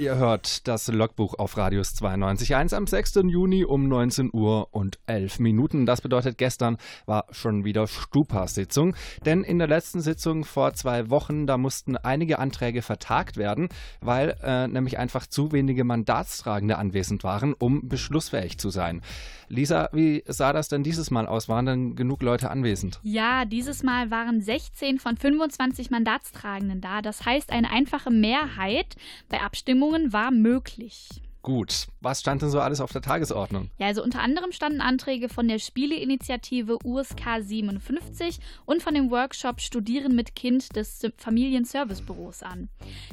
Ihr hört das Logbuch auf Radius 92.1 am 6. Juni um 19 Uhr und 11 Minuten. Das bedeutet, gestern war schon wieder Stupa-Sitzung. Denn in der letzten Sitzung vor zwei Wochen, da mussten einige Anträge vertagt werden, weil äh, nämlich einfach zu wenige Mandatstragende anwesend waren, um beschlussfähig zu sein. Lisa, wie sah das denn dieses Mal aus? Waren denn genug Leute anwesend? Ja, dieses Mal waren 16 von 25 Mandatstragenden da. Das heißt, eine einfache Mehrheit bei Abstimmungen Abstimmungen war möglich. Gut. Was stand denn so alles auf der Tagesordnung? Ja, also unter anderem standen Anträge von der Spieleinitiative USK 57 und von dem Workshop Studieren mit Kind des Familienservicebüros an.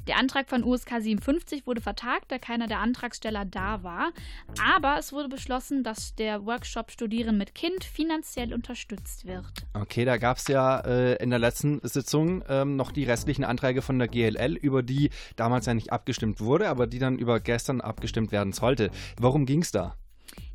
Der Antrag von USK 57 wurde vertagt, da keiner der Antragsteller da war. Aber es wurde beschlossen, dass der Workshop Studieren mit Kind finanziell unterstützt wird. Okay, da gab es ja äh, in der letzten Sitzung ähm, noch die restlichen Anträge von der GLL, über die damals ja nicht abgestimmt wurde, aber die dann über gestern abgestimmt abgestimmt werden sollte. Worum ging es da?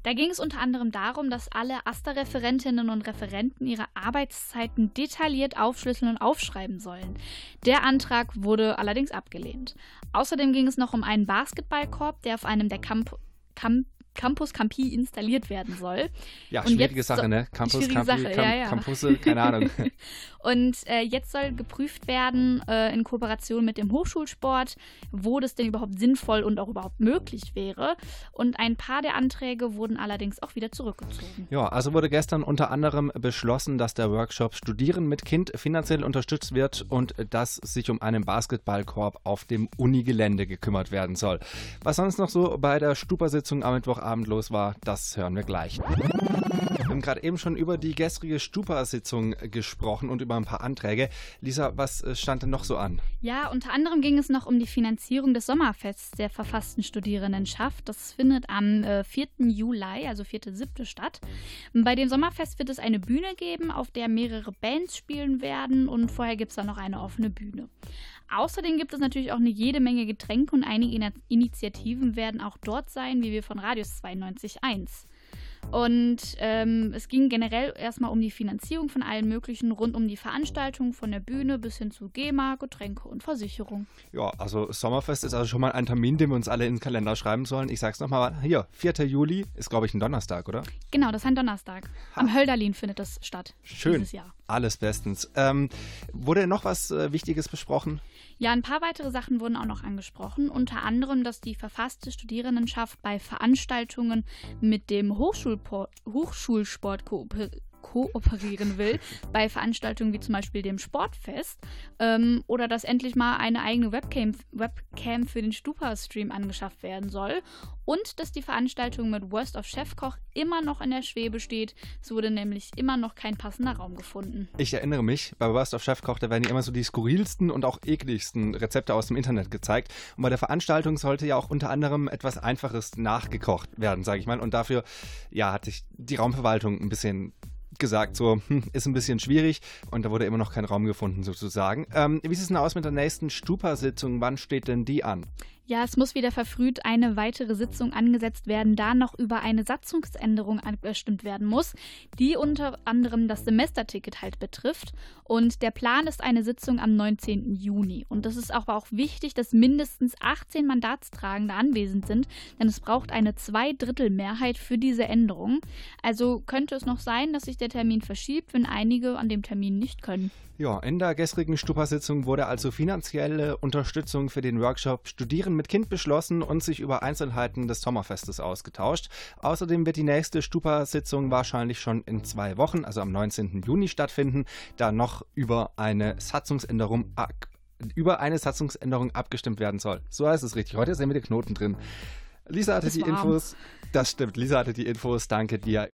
Da ging es unter anderem darum, dass alle AStA-Referentinnen und Referenten ihre Arbeitszeiten detailliert aufschlüsseln und aufschreiben sollen. Der Antrag wurde allerdings abgelehnt. Außerdem ging es noch um einen Basketballkorb, der auf einem der Camp Camp Campus Campi installiert werden soll. Ja, und schwierige Sache, ne? Campus Campi, Sache, Camp, ja, ja. Campusse, keine Ahnung. und äh, jetzt soll geprüft werden, äh, in Kooperation mit dem Hochschulsport, wo das denn überhaupt sinnvoll und auch überhaupt möglich wäre. Und ein paar der Anträge wurden allerdings auch wieder zurückgezogen. Ja, also wurde gestern unter anderem beschlossen, dass der Workshop Studieren mit Kind finanziell unterstützt wird und dass sich um einen Basketballkorb auf dem Unigelände gekümmert werden soll. Was sonst noch so bei der Stupa-Sitzung am Mittwoch Mittwochabend los war, das hören wir gleich. Wir haben gerade eben schon über die gestrige Stupa-Sitzung gesprochen und über ein paar Anträge. Lisa, was äh, stand denn noch so an? Ja, unter anderem ging es noch um die Finanzierung des Sommerfests der verfassten Studierendenschaft. Das findet am äh, 4. Juli, also 4.7. statt. Bei dem Sommerfest wird es eine Bühne geben, auf der mehrere Bands spielen werden und vorher gibt es dann noch eine offene Bühne. Außerdem gibt es natürlich auch eine jede Menge Getränke und einige Initiativen werden auch dort sein, wie wir von Radius 92.1. Und ähm, es ging generell erstmal um die Finanzierung von allen möglichen rund um die Veranstaltung, von der Bühne bis hin zu GEMA, Getränke und Versicherung. Ja, also Sommerfest ist also schon mal ein Termin, den wir uns alle in den Kalender schreiben sollen. Ich sag's nochmal, hier, 4. Juli ist, glaube ich, ein Donnerstag, oder? Genau, das ist ein Donnerstag. Ha. Am Hölderlin findet das statt. Schön. Dieses Jahr. Alles bestens. Ähm, wurde noch was äh, Wichtiges besprochen? Ja, ein paar weitere Sachen wurden auch noch angesprochen. Unter anderem, dass die verfasste Studierendenschaft bei Veranstaltungen mit dem Hochschulsport kooperiert kooperieren will, bei Veranstaltungen wie zum Beispiel dem Sportfest ähm, oder dass endlich mal eine eigene Webcam, Webcam für den Stupa-Stream angeschafft werden soll und dass die Veranstaltung mit Worst of Chefkoch immer noch in der Schwebe steht. Es wurde nämlich immer noch kein passender Raum gefunden. Ich erinnere mich, bei Worst of Chefkoch, da werden ja immer so die skurrilsten und auch ekligsten Rezepte aus dem Internet gezeigt. Und bei der Veranstaltung sollte ja auch unter anderem etwas Einfaches nachgekocht werden, sage ich mal. Und dafür, ja, hat sich die Raumverwaltung ein bisschen gesagt, so hm, ist ein bisschen schwierig und da wurde immer noch kein Raum gefunden sozusagen. Ähm, wie sieht es denn aus mit der nächsten Stupa-Sitzung? Wann steht denn die an? Ja, es muss wieder verfrüht eine weitere Sitzung angesetzt werden, da noch über eine Satzungsänderung abgestimmt werden muss, die unter anderem das Semesterticket halt betrifft. Und der Plan ist eine Sitzung am 19. Juni. Und das ist aber auch wichtig, dass mindestens 18 Mandatstragende anwesend sind, denn es braucht eine Zweidrittelmehrheit für diese Änderung. Also könnte es noch sein, dass sich der Termin verschiebt, wenn einige an dem Termin nicht können. Ja, in der gestrigen Stupa-Sitzung wurde also finanzielle Unterstützung für den Workshop Studieren mit Kind beschlossen und sich über Einzelheiten des Sommerfestes ausgetauscht. Außerdem wird die nächste Stupa-Sitzung wahrscheinlich schon in zwei Wochen, also am 19. Juni stattfinden, da noch über eine Satzungsänderung über eine Satzungsänderung abgestimmt werden soll. So heißt es richtig. Heute sind wir die Knoten drin. Lisa hatte die Infos. Das stimmt. Lisa hatte die Infos. Danke dir.